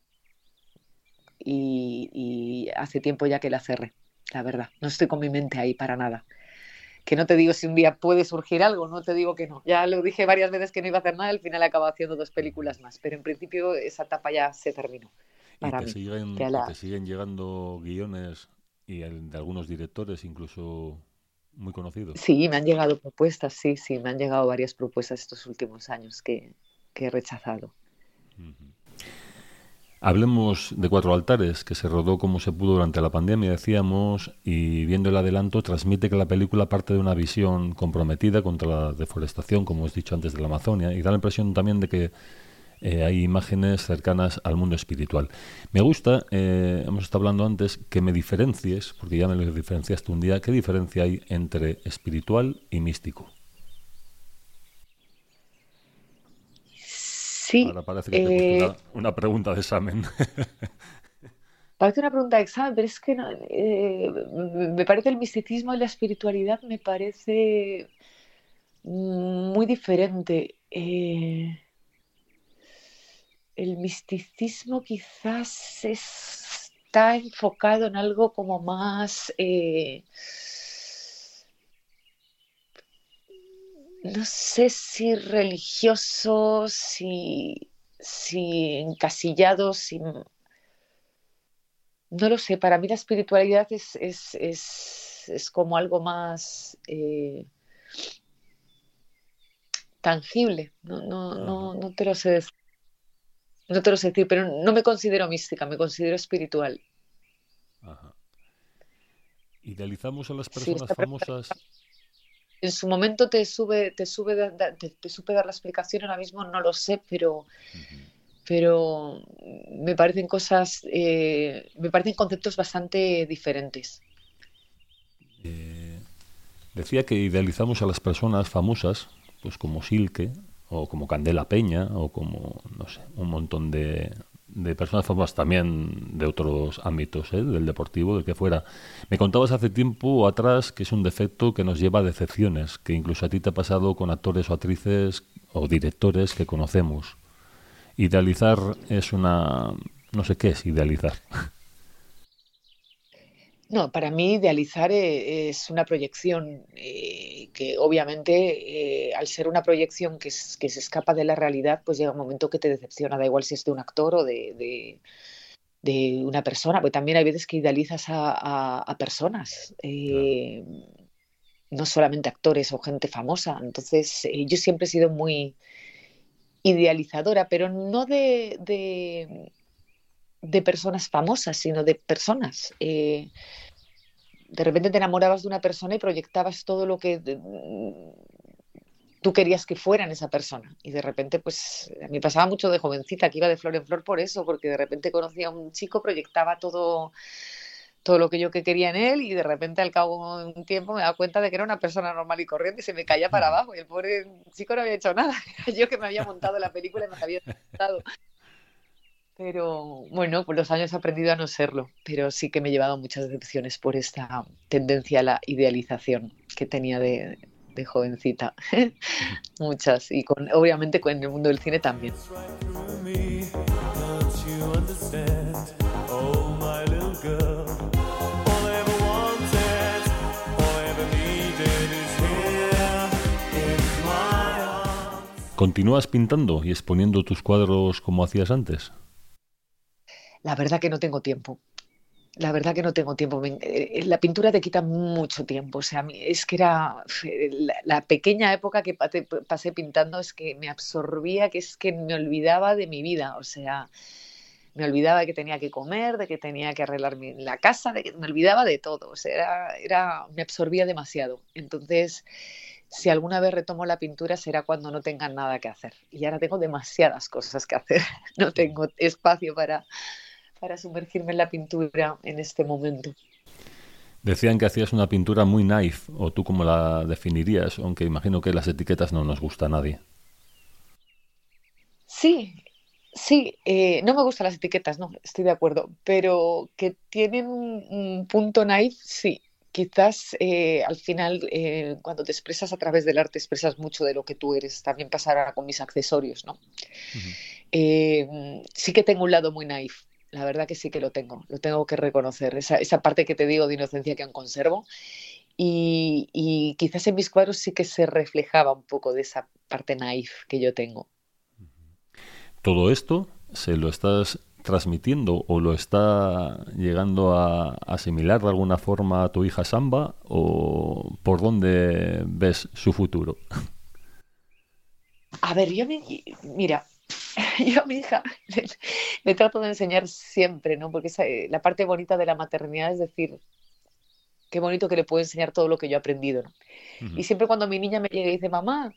y, y hace tiempo ya que la cerré la verdad. No estoy con mi mente ahí para nada. Que no te digo si un día puede surgir algo, no te digo que no. Ya lo dije varias veces que no iba a hacer nada, al final acabo haciendo dos películas más, pero en principio esa etapa ya se terminó. ¿Y te, Siguen, te siguen llegando guiones y de algunos directores incluso muy conocidos? Sí, me han llegado propuestas, sí, sí, me han llegado varias propuestas estos últimos años que, he rechazado. Hablemos de Cuatro Altares, que se rodó como se pudo durante la pandemia, decíamos, y viendo el adelanto transmite que la película parte de una visión comprometida contra la deforestación, como os dicho antes, de la Amazonia, y da la impresión también de que eh, hay imágenes cercanas al mundo espiritual. Me gusta, eh, hemos estado hablando antes, que me diferencies, porque ya me lo diferenciaste un día, ¿qué diferencia hay entre espiritual y místico? Sí. Ahora parece que te una, eh, una, pregunta de examen. parece una pregunta de examen, pero es que eh, me parece el misticismo y la espiritualidad me parece muy diferente. Eh, el misticismo quizás está enfocado en algo como más no sé si religiosos, si, si encasillados, si... no lo sé, para mí la espiritualidad es, es, es, es como algo más eh, tangible, no, no, no, no, te lo sé decir. No te lo sé decir, pero no me considero mística, me considero espiritual. Ajá. Idealizamos a las personas famosas en su momento te sube, te sube, te, te supe dar la explicación, ahora mismo no lo sé, pero, pero me parecen cosas, eh, me parecen conceptos bastante diferentes. Eh, decía que idealizamos a las personas famosas, pues como Silke, o como Candela Peña, o como, no sé, un montón de, de personas famosas también de otros ámbitos, ¿eh? del deportivo, del que fuera. Me contabas hace tiempo atrás que es un defecto que nos lleva a decepciones, que incluso a ti te ha pasado con actores o actrices o directores que conocemos. Idealizar es una... no sé qué es idealizar. No, para mí idealizar eh, es una proyección eh, que obviamente eh, al ser una proyección que, se escapa de la realidad, pues llega un momento que te decepciona, da igual si es de un actor o de, una persona, porque también hay veces que idealizas a, personas, no solamente actores o gente famosa. Entonces yo siempre he sido muy idealizadora, pero no de de personas famosas, sino de personas. Eh, de repente te enamorabas de una persona y proyectabas todo lo que tú querías que fueran esa persona. Y de repente, pues, a mí pasaba mucho de jovencita, que iba de flor en flor por eso, porque de repente conocía a un chico, proyectaba todo todo lo que yo que quería en él y de repente al cabo de un tiempo me daba cuenta de que era una persona normal y corriente y se me caía para abajo y el pobre chico no había hecho nada, yo que me había montado la película y me había montado. Pero bueno, con los años he aprendido a no serlo, pero sí que me he llevado muchas decepciones por esta tendencia a la idealización que tenía de, jovencita. muchas, y obviamente con el mundo del cine también. ¿Continúas pintando y exponiendo tus cuadros como hacías antes? La verdad que no tengo tiempo. La verdad que no tengo tiempo. Eh, la pintura te quita mucho tiempo. O sea, es que era la, pequeña época que pasé pintando es que me absorbía, que es que me olvidaba de mi vida. O sea, me olvidaba de que tenía que comer, de que tenía que arreglar la casa, de que me olvidaba de todo. O sea, era, era, me absorbía demasiado. Entonces, si alguna vez retomo la pintura será cuando no tenga nada que hacer. Y ahora tengo demasiadas cosas que hacer. No tengo espacio para, para sumergirme en la pintura en este momento. Decían que hacías una pintura muy naif, o tú cómo la definirías, aunque imagino que las etiquetas no nos gusta a nadie. Sí, sí, eh, no me gustan las etiquetas, no, estoy de acuerdo, pero que tienen un punto naif, sí quizás eh, al final, eh, cuando te expresas a través del arte, expresas mucho de lo que tú eres. También pasará con mis accesorios, ¿no? Sí que tengo un lado muy naif. La verdad que sí que lo tengo, lo tengo que reconocer. Esa, esa parte que te digo de inocencia que aún conservo. Y, y, quizás en mis cuadros sí que se reflejaba un poco de esa parte naif que yo tengo. Todo esto se lo estás transmitiendo o lo está llegando a asimilar de alguna forma a tu hija Samba o por dónde ves su futuro? A ver, yo mira, yo a mi hija le, trato de enseñar siempre, ¿no? Porque eh, la parte bonita de la maternidad es decir, qué bonito que le puedo enseñar todo lo que yo he aprendido, ¿no? Y siempre cuando mi niña me llega y dice, mamá,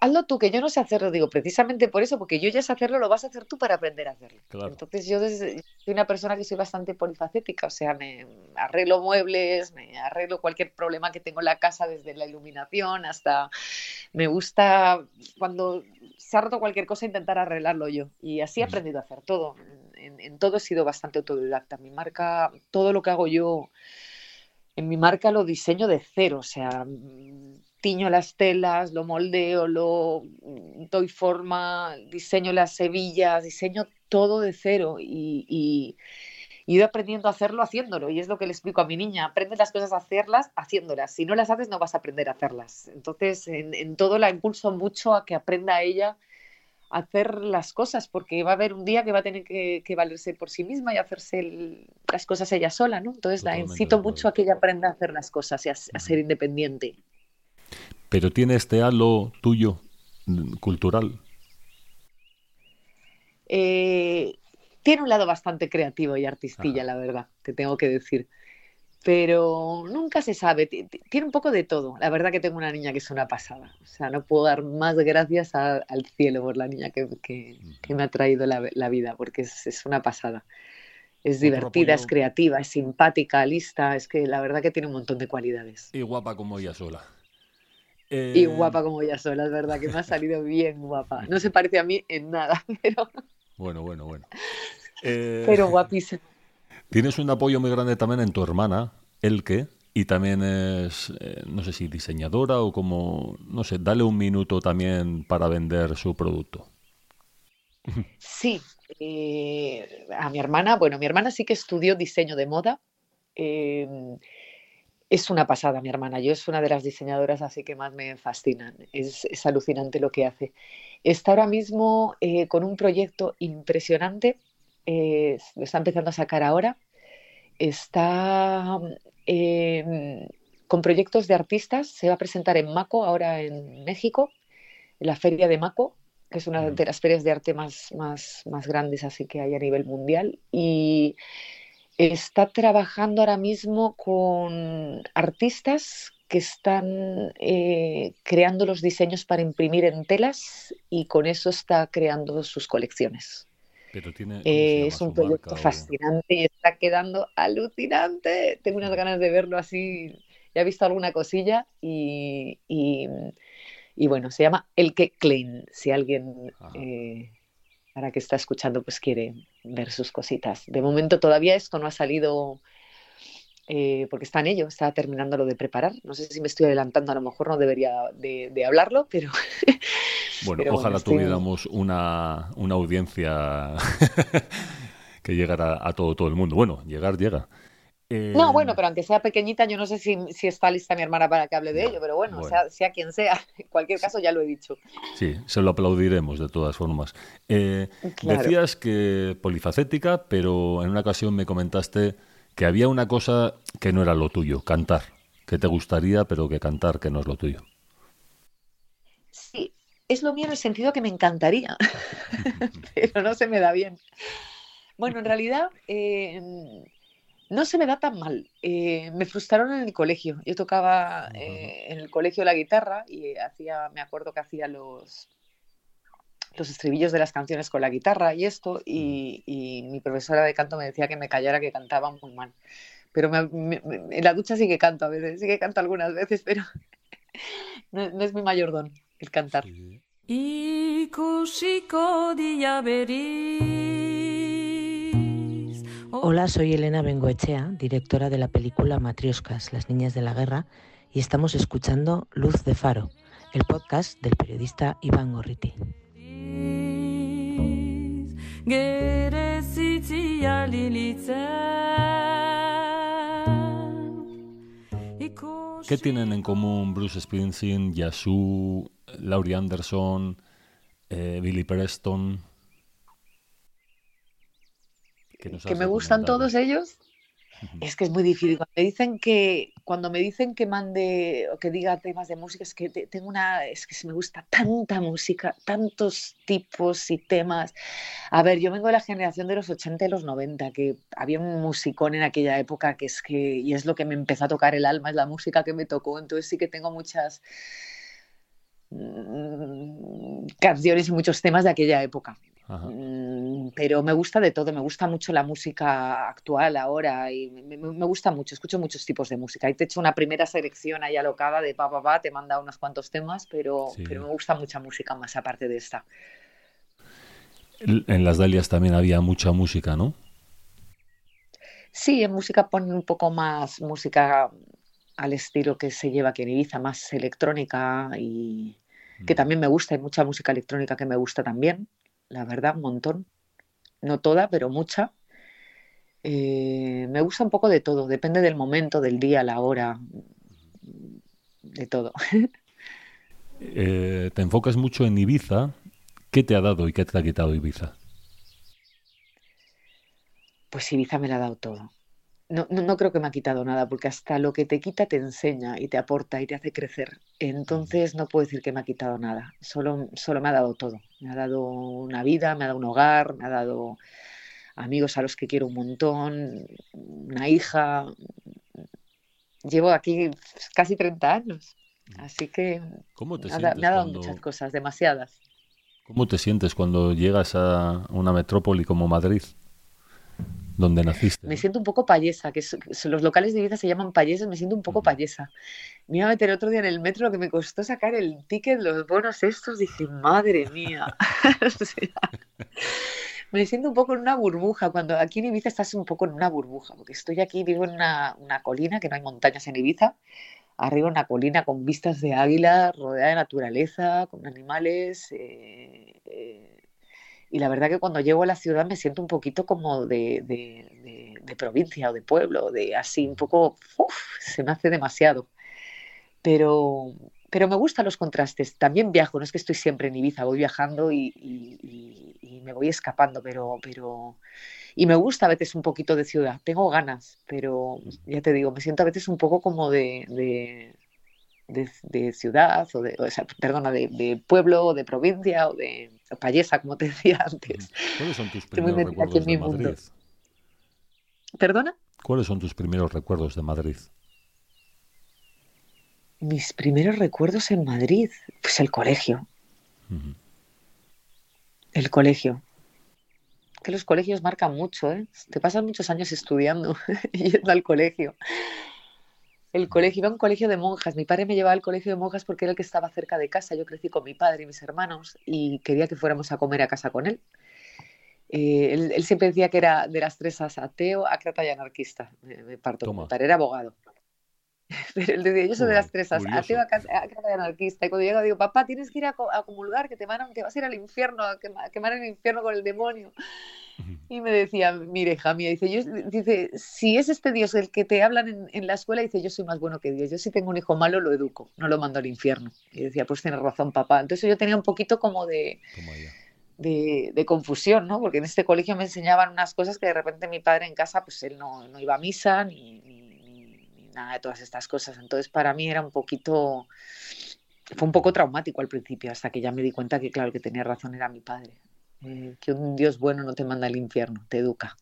hazlo tú, que yo no sé hacerlo. Digo, precisamente por eso, porque yo ya sé hacerlo, lo vas a hacer tú para aprender a hacerlo. Entonces yo soy una persona que soy bastante polifacética, o sea, me arreglo muebles, me arreglo cualquier problema que tengo en la casa, desde la iluminación hasta... Me gusta cuando se ha roto cualquier cosa intentar arreglarlo yo. Y así he aprendido a hacer todo. En, en todo he sido bastante autodidacta. Mi marca, todo lo que hago yo... En mi marca lo diseño de cero, o sea, tiño las telas, lo moldeo, lo mm, doy forma, diseño las hebillas, diseño todo de cero y, y, he ido aprendiendo a hacerlo haciéndolo. Y es lo que le explico a mi niña, aprende las cosas a hacerlas haciéndolas. Si no las haces no vas a aprender a hacerlas. Entonces, en, todo la impulso mucho a que aprenda ella a hacer las cosas, porque va a haber un día que va a tener que, valerse por sí misma y hacerse las cosas ella sola, ¿no? Entonces la incito mucho a que ella aprenda a hacer las cosas y a ser independiente pero tiene este halo tuyo cultural. Eh, tiene un lado bastante creativo y artistilla, la verdad, que tengo que decir. Pero nunca se sabe, tiene un poco de todo. La verdad que tengo una niña que es una pasada. O sea, no puedo dar más gracias al cielo por la niña que, me ha traído la, vida, porque es, una pasada. Es divertida, es creativa, es simpática, lista. Es que la verdad que tiene un montón de cualidades. Y guapa como ella sola. Y eh, guapa como ella sola, es verdad que me ha salido bien guapa. No se parece a mí en nada, pero. Bueno, bueno, bueno. pero eh, guapísima. Tienes un apoyo muy grande también en tu hermana, Elke, y también es, eh, no sé si diseñadora o como, no sé, dale un minuto también para vender su producto. Sí, a mi hermana, bueno, mi hermana sí que estudió diseño de moda. Es una pasada, mi hermana. Yo es una de las diseñadoras así que más me fascinan. Es, alucinante lo que hace. Está ahora mismo eh, con un proyecto impresionante. Eh, lo está empezando a sacar ahora. Está em, con proyectos de artistas. Se va a presentar en Maco, ahora en México, en la Feria de Maco, que es una de las ferias de arte más, más, más grandes así que hay a nivel mundial. Y está trabajando ahora mismo con artistas que están eh, creando los diseños para imprimir en telas y con eso está creando sus colecciones. Eh, es un proyecto fascinante y está quedando alucinante. Tengo unas ganas de verlo así. Ya he visto alguna cosilla y, bueno, se llama El que Klein. Si alguien para que está escuchando pues quiere ver sus cositas. De momento todavía esto no ha salido eh, porque está en ello, está terminando lo de preparar. No sé si me estoy adelantando, a lo mejor no debería de, hablarlo, pero... Bueno, ojalá tuviéramos una, una audiencia que llegara a todo, todo el mundo. Bueno, llegar llega. No, bueno, pero aunque sea pequeñita, yo no sé si, está lista mi hermana para que hable de ello, pero bueno, Sea, quien sea, en cualquier caso ya lo he dicho. Sí, se lo aplaudiremos de todas formas. Eh, decías que polifacética, pero en una ocasión me comentaste que había una cosa que no era lo tuyo, cantar, que te gustaría, pero que cantar que no es lo tuyo. Sí, es lo mío en el sentido que me encantaría, pero no se me da bien. Bueno, en realidad eh, no se me da tan mal. Eh, me frustraron en el colegio. Yo tocaba eh, en el colegio la guitarra y hacía, me acuerdo que hacía los los estribillos de las canciones con la guitarra y esto, y, mi profesora de canto me decía que me callara que cantaba muy mal. Pero en la ducha sí que canto a veces, sí que canto algunas veces, pero no, es mi mayor don el cantar. Hola, soy Elena Bengoechea, directora de la película Matrioscas, Las Niñas de la Guerra, y estamos escuchando Luz de Faro, el podcast del periodista Iván Gorriti. ¿Qué tienen en común Bruce Springsteen, Yasu, Laurie Anderson, eh, Billy Preston? Que me gustan todos ellos. Es que es muy difícil. Cuando me dicen que, cuando me dicen que mande o que diga temas de música, es que tengo una, es que me gusta tanta música, tantos tipos y temas. A ver, yo vengo de la generación de los 80 y los 90, que había un musicón en aquella época que es que, y es lo que me empezó a tocar el alma, es la música que me tocó. Entonces sí que tengo muchas mm, canciones y muchos temas de aquella época. Mm, pero me gusta de todo, me gusta mucho la música actual ahora y me, gusta mucho, escucho muchos tipos de música. Y te he hecho una primera selección ahí alocada de pa, pa, pa, te manda unos cuantos temas, pero, pero me gusta mucha música más aparte de esta. En las Dalias también había mucha música, ¿no? Sí, en música ponen un poco más música al estilo que se lleva aquí en Ibiza, más electrónica y que mm. también me gusta, hay mucha música electrónica que me gusta también la verdad, un montón. No toda, pero mucha. Eh, me gusta un poco de todo, depende del momento, del día, la hora, de todo. Eh, te enfocas mucho en Ibiza. ¿Qué te ha dado y qué te ha quitado Ibiza? Pues Ibiza me la ha dado todo no, no, creo que me ha quitado nada, porque hasta lo que te quita te enseña y te aporta y te hace crecer. Entonces no puedo decir que me ha quitado nada, solo, solo me ha dado todo. Me ha dado una vida, me ha dado un hogar, me ha dado amigos a los que quiero un montón, una hija. Llevo aquí casi 30 años, así que me ha dado muchas cosas, demasiadas. ¿Cómo te sientes cuando llegas a una metrópoli como Madrid? Donde naciste. Me siento un poco payesa, que los locales de Ibiza se llaman payeses, me siento un poco payesa. Me iba a meter otro día en el metro, lo que me costó sacar el ticket, los bonos estos, dije, madre mía. me siento un poco en una burbuja, cuando aquí en Ibiza estás un poco en una burbuja, porque estoy aquí, vivo en una, colina, que no hay montañas en Ibiza, arriba una colina con vistas de águila, rodeada de naturaleza, con animales. Eh, eh, y la verdad que cuando llego a la ciudad me siento un poquito como de, de, provincia o de pueblo, de así un poco, se me hace demasiado. Pero, pero me gustan los contrastes. También viajo, no es que estoy siempre en Ibiza, voy viajando y, me voy escapando, pero, pero... Y me gusta a veces un poquito de ciudad, tengo ganas, pero ya te digo, me siento a veces un poco como de, de, ciudad, o de, o sea, perdona, de, pueblo, o de provincia, o de payesa, como te decía antes. ¿Cuáles son tus primeros recuerdos de Madrid? ¿Perdona? ¿Cuáles son tus primeros recuerdos de Madrid? Mis primeros recuerdos en Madrid, pues el colegio. El colegio. Que los colegios marcan mucho, ¿eh? Te pasan muchos años estudiando yendo al colegio el colegio, iba a un colegio de monjas. Mi padre me llevaba al colegio de monjas porque era el que estaba cerca de casa. Yo crecí con mi padre y mis hermanos y quería que fuéramos a comer a casa con él. Eh, él, siempre decía que era de las tres ateo, acrata y anarquista. Me, parto. Mi padre era abogado. Pero él decía, yo soy de las tres ateo, acrata y anarquista. Y cuando llego digo, papá, tienes que ir a, comulgar, que te, van te vas a ir al infierno, a quemar el infierno con el demonio. Y me decía, mire, hija mía, dice, yo, dice, si es este Dios el que te hablan en, la escuela, dice, yo soy más bueno que Dios. Yo si tengo un hijo malo, lo educo, no lo mando al infierno. Y decía, pues tienes razón, papá. Entonces yo tenía un poquito como de, de, confusión, ¿no? Porque en este colegio me enseñaban unas cosas que de repente mi padre en casa, pues él no, no iba a misa ni, ni, nada de todas estas cosas. Entonces para mí era un poquito, fue un poco traumático al principio, hasta que ya me di cuenta que claro, que tenía razón era mi padre. Eh, que un Dios bueno no te manda al infierno, te educa.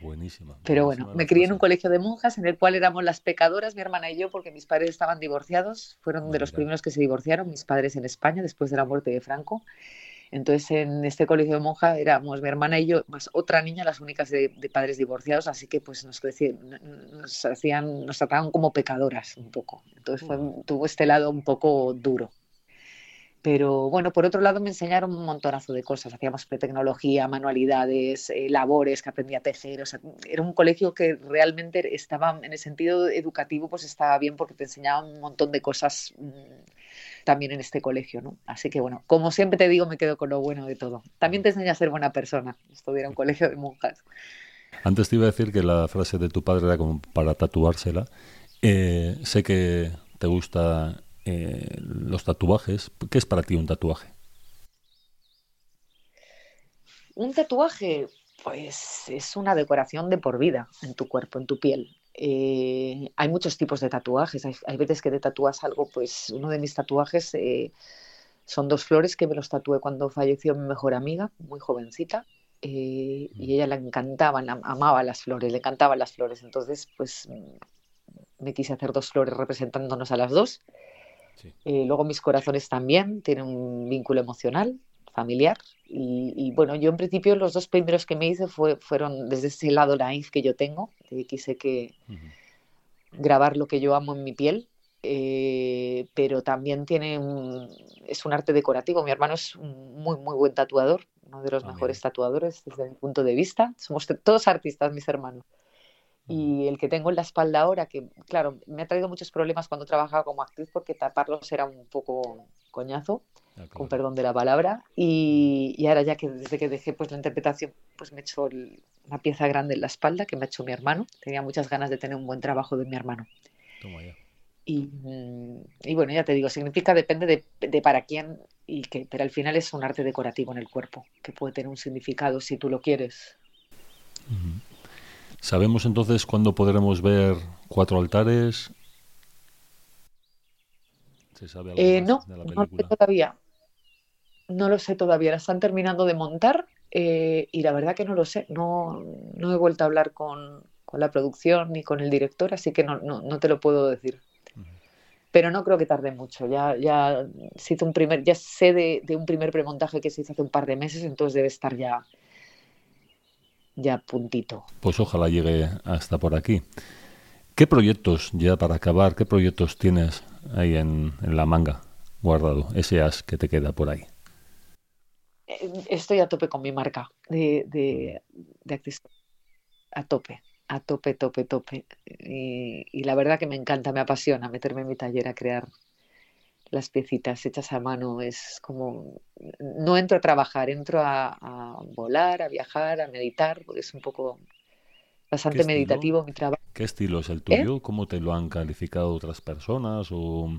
Buenísima. Pero bueno, me crié en un colegio de monjas en el cual éramos las pecadoras, mi hermana y yo, porque mis padres estaban divorciados. Fueron de los primeros que se divorciaron, mis padres en España, después de la muerte de Franco. Entonces, en este colegio de monjas éramos mi hermana y yo, más otra niña, las únicas de, padres divorciados, así que pues nos, nos, hacían, nos trataban como pecadoras un poco. Entonces fue, tuvo este lado un poco duro. Pero bueno, por otro lado me enseñaron un montonazo de cosas. Hacíamos tecnología, manualidades, eh, labores que aprendía a tejer. O sea, era un colegio que realmente estaba, en el sentido educativo, pues estaba bien porque te enseñaban un montón de cosas mm, también en este colegio, ¿no? Así que bueno, como siempre te digo, me quedo con lo bueno de todo. También te enseña a ser buena persona. Esto era un colegio de monjas. Antes te iba a decir que la frase de tu padre era como para tatuársela. Eh, sé que te gusta eh, los tatuajes. ¿Qué es para ti un tatuaje? Un tatuaje, pues es una decoración de por vida en tu cuerpo, en tu piel. Eh, hay muchos tipos de tatuajes. Hay, veces que te tatúas algo, pues uno de mis tatuajes eh, son dos flores que me los tatué cuando falleció mi mejor amiga, muy jovencita. y ella le encantaban, amaba las flores, le encantaban las flores. Entonces, pues me quise hacer dos flores representándonos a las dos eh, luego mis corazones también tienen un vínculo emocional, familiar. Y, bueno, yo en principio los dos primeros que me hice fue, fueron desde ese lado naif que yo tengo, quise que grabar lo que yo amo en mi piel, eh, pero también tiene es un arte decorativo. Mi hermano es un muy, muy buen tatuador, uno de los ah, mejores tatuadores desde mi punto de vista. Somos todos artistas, mis hermanos. Y el que tengo en la espalda ahora, que claro, me ha traído muchos problemas cuando trabajaba como actriz porque taparlos era un poco coñazo, ah, con perdón de la palabra. Y, y, ahora ya que desde que dejé pues la interpretación, pues me he hecho una pieza grande en la espalda que me ha hecho mi hermano. Tenía muchas ganas de tener un buen trabajo de mi hermano. Y, y, bueno, ya te digo, significa, depende de, de, para quién y que, pero al final es un arte decorativo en el cuerpo, que puede tener un significado si tú lo quieres. ¿Sabemos entonces cuándo podremos ver cuatro altares? Eh, no, no lo sé todavía. No lo sé todavía. La están terminando de montar eh, y la verdad que no lo sé. No, no he vuelto a hablar con, la producción ni con el director, así que no, no, te lo puedo decir. Pero no creo que tarde mucho. Ya, ya, se hizo un primer, ya sé de, de un primer premontaje que se hizo hace un par de meses, entonces debe estar ya ya puntito. Pues ojalá llegue hasta por aquí. ¿Qué proyectos, ya para acabar, qué proyectos tienes ahí en, la manga guardado? Ese as que te queda por ahí. Eh, estoy a tope con mi marca de, de, actriz. A tope, a tope, tope, tope. Y, y, la verdad que me encanta, me apasiona meterme en mi taller a crear las piecitas hechas a mano. Es como, no entro a trabajar, entro a, volar, a viajar, a meditar, porque es un poco bastante meditativo mi trabajo. ¿Qué estilo es el tuyo? ¿Eh? ¿Cómo te lo han calificado otras personas? O...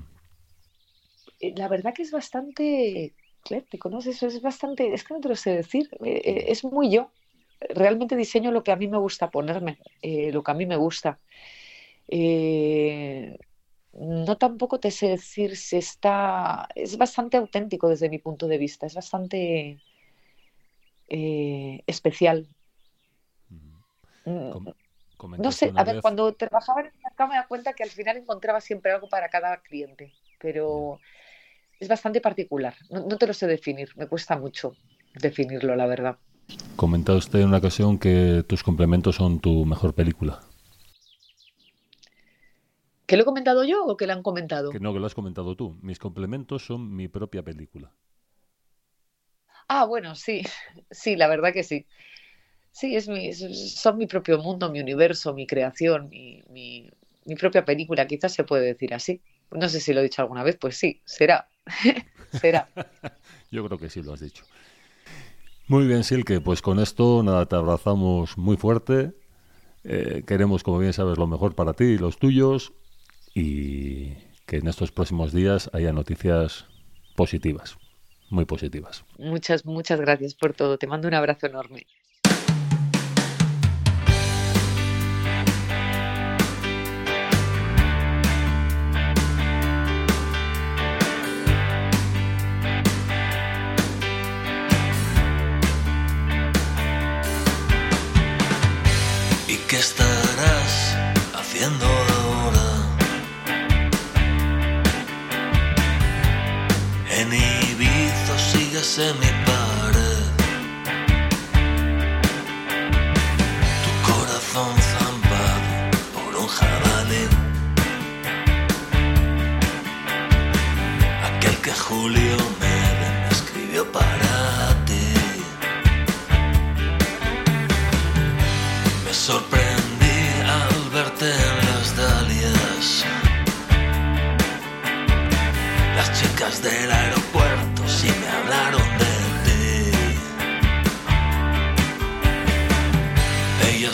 Eh, la verdad que es bastante, ¿te conoces? Es bastante, es que no te lo sé decir, eh, es muy yo. Realmente diseño lo que a mí me gusta ponerme, lo que a mí me gusta. Eh, no tampoco te sé decir si está, es bastante auténtico desde mi punto de vista, es bastante eh, especial. Mm, no sé, a ver, cuando trabajaba en el mercado me da cuenta que al final encontraba siempre algo para cada cliente, pero es bastante particular. No, no, te lo sé definir, me cuesta mucho definirlo, la verdad. Comentado usted en una ocasión que tus complementos son tu mejor película. ¿Que lo he comentado yo o que lo han comentado? Que no, que lo has comentado tú. Mis complementos son mi propia película. Ah, bueno, sí, sí, la verdad que sí. Sí, es mi, son mi propio mundo, mi universo, mi creación, mi, mi, propia película, quizás se puede decir así. No sé si lo he dicho alguna vez, pues sí, será. será. Yo creo que sí lo has dicho. Muy bien, Silke, pues con esto nada, te abrazamos muy fuerte. Eh, queremos, como bien sabes, lo mejor para ti y los tuyos y que en estos próximos días haya noticias positivas, muy positivas. Muchas, muchas gracias por todo. Te mando un abrazo enorme. que está pensamento.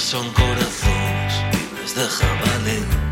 son corazones libres de jabalí.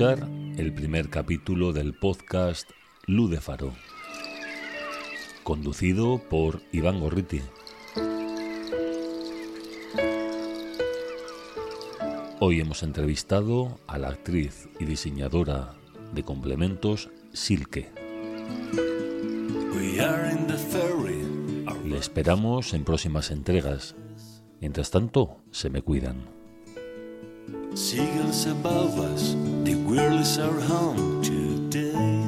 el primer capítulo del podcast Ludefaro, conducido por Iván Gorriti. Hoy hemos entrevistado a la actriz y diseñadora de complementos Silke. Le esperamos en próximas entregas. Mientras tanto, se me cuidan. Seagulls above us, the whirls are home today.